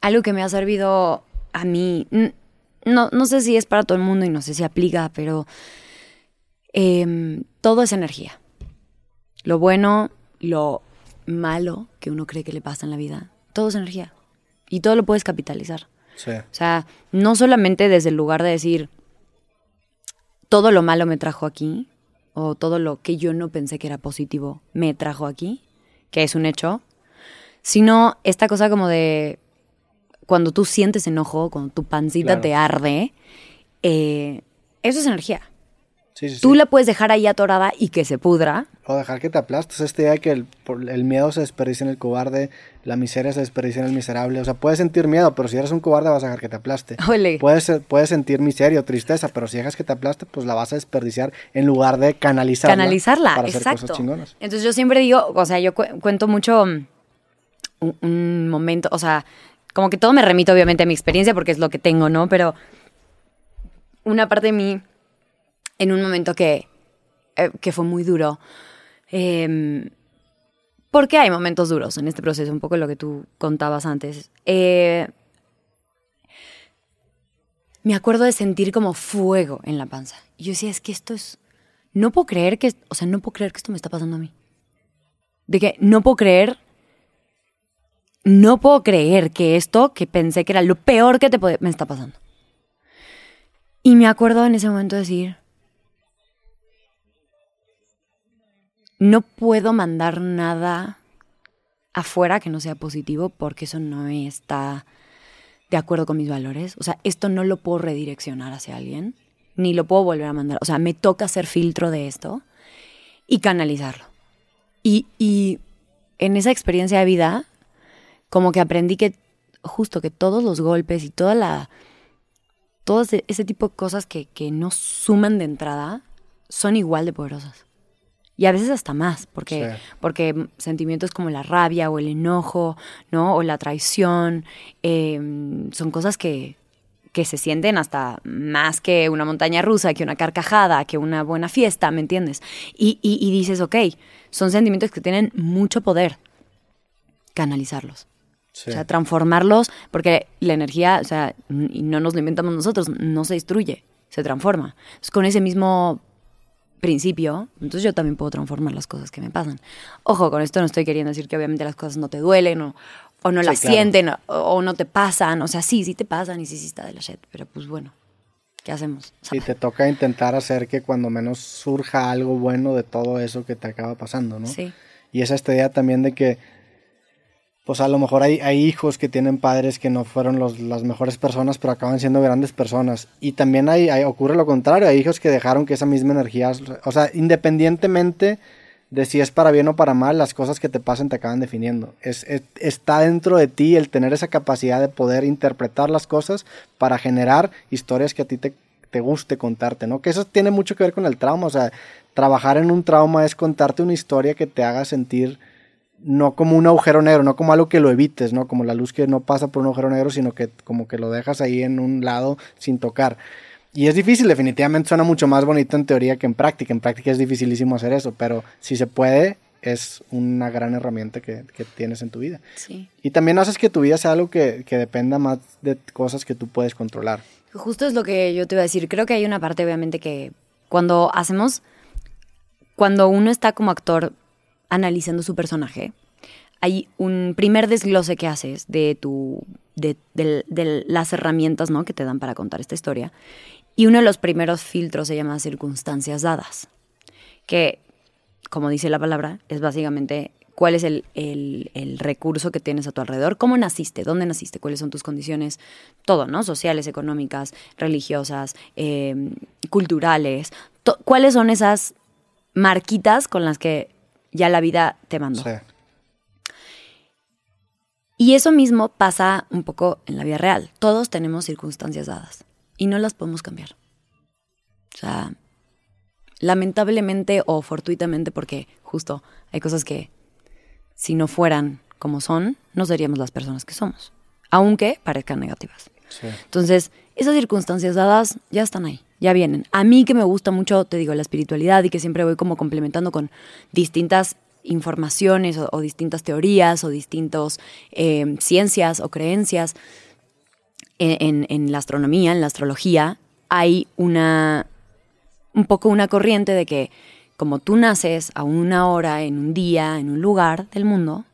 algo que me ha servido a mí, no, no sé si es para todo el mundo y no sé si aplica, pero em, todo es energía. Lo bueno, lo malo que uno cree que le pasa en la vida, todo es energía. Y todo lo puedes capitalizar. O sea, no solamente desde el lugar de decir, todo lo malo me trajo aquí, o todo lo que yo no pensé que era positivo me trajo aquí, que es un hecho, sino esta cosa como de cuando tú sientes enojo, cuando tu pancita te arde, eh, eso es energía. Tú la puedes dejar ahí atorada y que se pudra. O dejar que te aplastes. Esta idea de que el, miedo se desperdicia en el cobarde, la miseria se desperdicia en el miserable. O sea, puedes sentir miedo, pero si eres un cobarde vas a dejar que te aplaste. Puedes, puedes sentir miseria o tristeza, pero si dejas que te aplaste, pues la vas a desperdiciar en lugar de canalizarla. Canalizarla, para exacto. Hacer cosas chingonas. Entonces yo siempre digo, o sea, yo cuento mucho mm, un, un momento, o sea, como que todo me remito obviamente a mi experiencia porque es lo que tengo, ¿no? Pero una parte de mí en un momento que, eh, que fue muy duro. Eh, porque hay momentos duros en este proceso, un poco lo que tú contabas antes. Eh, me acuerdo de sentir como fuego en la panza. Y yo decía, es que esto es... No puedo creer que... O sea, no puedo creer que esto me está pasando a mí. De que no puedo creer... No puedo creer que esto, que pensé que era lo peor que te podía... Me está pasando. Y me acuerdo en ese momento de decir, no puedo mandar nada afuera que no sea positivo porque eso no está de acuerdo con mis valores. O sea, esto no lo puedo redireccionar hacia alguien, ni lo puedo volver a mandar. O sea, me toca hacer filtro de esto y canalizarlo. Y, y en esa experiencia de vida, como que aprendí que justo que todos los golpes y toda la... Todo ese, tipo de cosas que, que no suman de entrada son igual de poderosas y a veces hasta más, porque, porque sentimientos como la rabia o el enojo, ¿no? O la traición, em, son cosas que, que se sienten hasta más que una montaña rusa, que una carcajada, que una buena fiesta, ¿me entiendes? Y, y, dices, ok, son sentimientos que tienen mucho poder, canalizarlos. O sea, transformarlos, porque la energía, o sea, y no nos lo inventamos nosotros, no se destruye, se transforma. Es con ese mismo principio, entonces yo también puedo transformar las cosas que me pasan. Ojo, con esto no estoy queriendo decir que obviamente las cosas no te duelen o, o no las sienten o, no te pasan. O sea, sí, sí te pasan y sí, sí está de la shit, pero pues bueno, ¿qué hacemos? Y te toca intentar hacer que cuando menos surja algo bueno de todo eso que te acaba pasando, ¿no? Sí. Y esa esta idea también de que pues a lo mejor hay, hijos que tienen padres que no fueron las mejores personas, pero acaban siendo grandes personas. Y también hay, ocurre lo contrario, hay hijos que dejaron que esa misma energía, o sea, independientemente de si es para bien o para mal, las cosas que te pasan te acaban definiendo. Es, está dentro de ti el tener esa capacidad de poder interpretar las cosas para generar historias que a ti te, te guste contarte, ¿no? Que eso tiene mucho que ver con el trauma, o sea, trabajar en un trauma es contarte una historia que te haga sentir no como un agujero negro, no como algo que lo evites, ¿no? Como la luz que no pasa por un agujero negro, sino que como que lo dejas ahí en un lado sin tocar. Y es difícil, definitivamente suena mucho más bonito en teoría que en práctica. En práctica es dificilísimo hacer eso, pero si se puede, es una gran herramienta que, tienes en tu vida. Sí. Y también haces que tu vida sea algo que, que dependa más de cosas que tú puedes controlar. Justo es lo que yo te iba a decir. Creo que hay una parte, obviamente, que cuando hacemos, cuando uno está como actor analizando su personaje, hay un primer desglose que haces de tu de, las herramientas ¿no? que te dan para contar esta historia. Y uno de los primeros filtros se llama circunstancias dadas, que, como dice la palabra, es básicamente cuál es el, recurso que tienes a tu alrededor, cómo naciste, dónde naciste, cuáles son tus condiciones, todo, ¿no? Sociales, económicas, religiosas, eh, culturales, cuáles son esas marquitas con las que ya la vida te mandó. Y eso mismo pasa un poco en la vida real. Todos tenemos circunstancias dadas y no las podemos cambiar. O sea, lamentablemente o fortuitamente, porque justo hay cosas que si no fueran como son, no seríamos las personas que somos, aunque parezcan negativas. Entonces, esas circunstancias dadas ya están ahí ya vienen. A mí que me gusta mucho, te digo, la espiritualidad y que siempre voy como complementando con distintas informaciones o, distintas teorías o distintas eh, ciencias o creencias en, la astronomía, en la astrología, hay una, un poco una corriente de que como tú naces a una hora, en un día, en un lugar del mundo,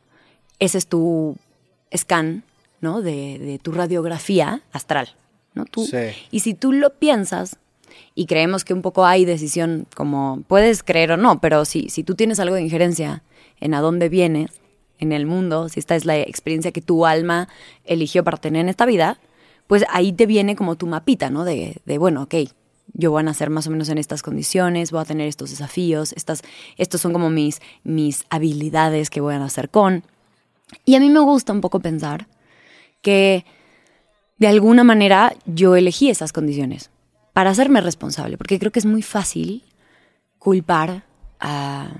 ese es tu scan, ¿no? De, tu radiografía astral, ¿no? Tú, Y si tú lo piensas, y creemos que un poco hay decisión, como puedes creer o no, pero si, si tú tienes algo de injerencia en a dónde vienes en el mundo, si esta es la experiencia que tu alma eligió para tener en esta vida, pues ahí te viene como tu mapita, ¿no? De, de bueno, ok, yo voy a nacer más o menos en estas condiciones, voy a tener estos desafíos, estas, estos son como mis, mis habilidades que voy a nacer con. Y a mí me gusta un poco pensar que de alguna manera yo elegí esas condiciones para hacerme responsable, porque creo que es muy fácil culpar a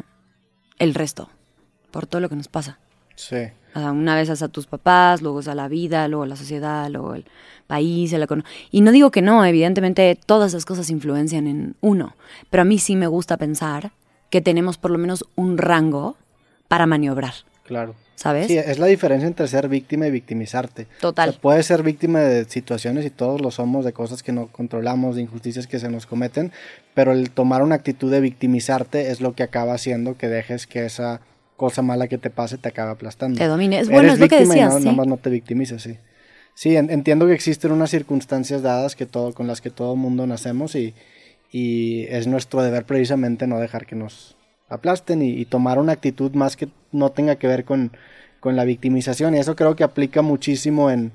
el resto por todo lo que nos pasa. Sí. una vez a tus papás, luego a la vida, luego a la sociedad, luego el país. El y no digo que no, evidentemente todas esas cosas influencian en uno, pero a mí sí me gusta pensar que tenemos por lo menos un rango para maniobrar. Claro. ¿Sabes? Sí, es la diferencia entre ser víctima y victimizarte. Total. O puedes ser víctima de situaciones y todos lo somos, de cosas que no controlamos, de injusticias que se nos cometen, pero el tomar una actitud de victimizarte es lo que acaba haciendo que dejes que esa cosa mala que te pase te acabe aplastando. Te domine. bueno, es lo que decías. no, más no te victimices, sí. Sí, entiendo que existen unas circunstancias dadas que todo, con las que todo mundo nacemos y, y es nuestro deber precisamente no dejar que nos aplasten y, tomar una actitud más que no tenga que ver con, con, la victimización. Y eso creo que aplica muchísimo en,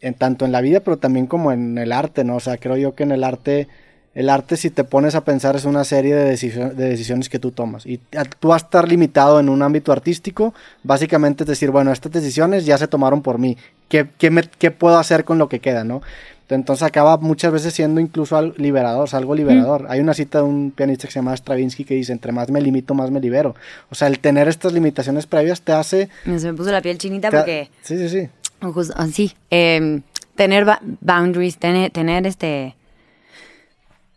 en tanto en la vida, pero también como en el arte, ¿no? O sea, creo yo que en el arte el arte, si te pones a pensar, es una serie de, de, decisiones que tú tomas. Y tú vas a estar limitado en un ámbito artístico, básicamente es decir, bueno, estas decisiones ya se tomaron por mí. ¿Qué, qué, puedo hacer con lo que queda, no? Entonces acaba muchas veces siendo incluso algo liberador, algo liberador. Hay una cita de un pianista que se llama Stravinsky que dice, entre más me limito, más me libero. O sea, el tener estas limitaciones previas te hace... Se me puso la piel chinita porque... Sí, sí, sí. sí. Em, tener boundaries, tener, tener este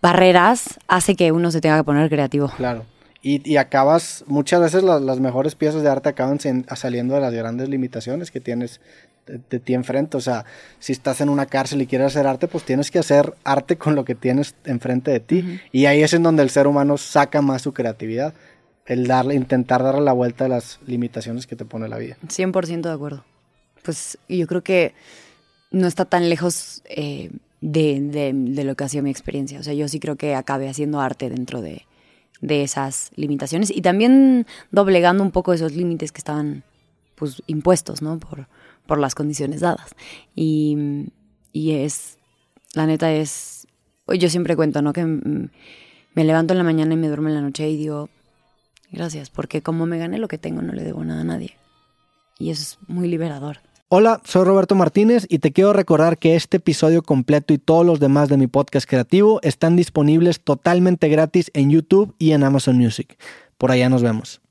barreras hace que uno se tenga que poner creativo. Claro. Y, acabas, muchas veces las, mejores piezas de arte acaban saliendo de las grandes limitaciones que tienes de, ti enfrente. O sea, si estás en una cárcel y quieres hacer arte, pues tienes que hacer arte con lo que tienes enfrente de ti. Y ahí es en donde el ser humano saca más su creatividad. El darle, intentar darle la vuelta a las limitaciones que te pone la vida. 100% de acuerdo. Pues yo creo que no está tan lejos eh, de, de, lo que ha sido mi experiencia. O sea, yo sí creo que acabé haciendo arte dentro de, de esas limitaciones y también doblegando un poco esos límites que estaban pues impuestos, ¿no? Por, por las condiciones dadas. Y, y es, la neta es, yo siempre cuento, ¿no? Que me levanto en la mañana y me duermo en la noche y digo, gracias, porque como me gané lo que tengo, no le debo nada a nadie. Y eso es muy liberador. Hola, soy Roberto Martínez y te quiero recordar que este episodio completo y todos los demás de mi podcast creativo están disponibles totalmente gratis en YouTube y en Amazon Music. Por allá nos vemos.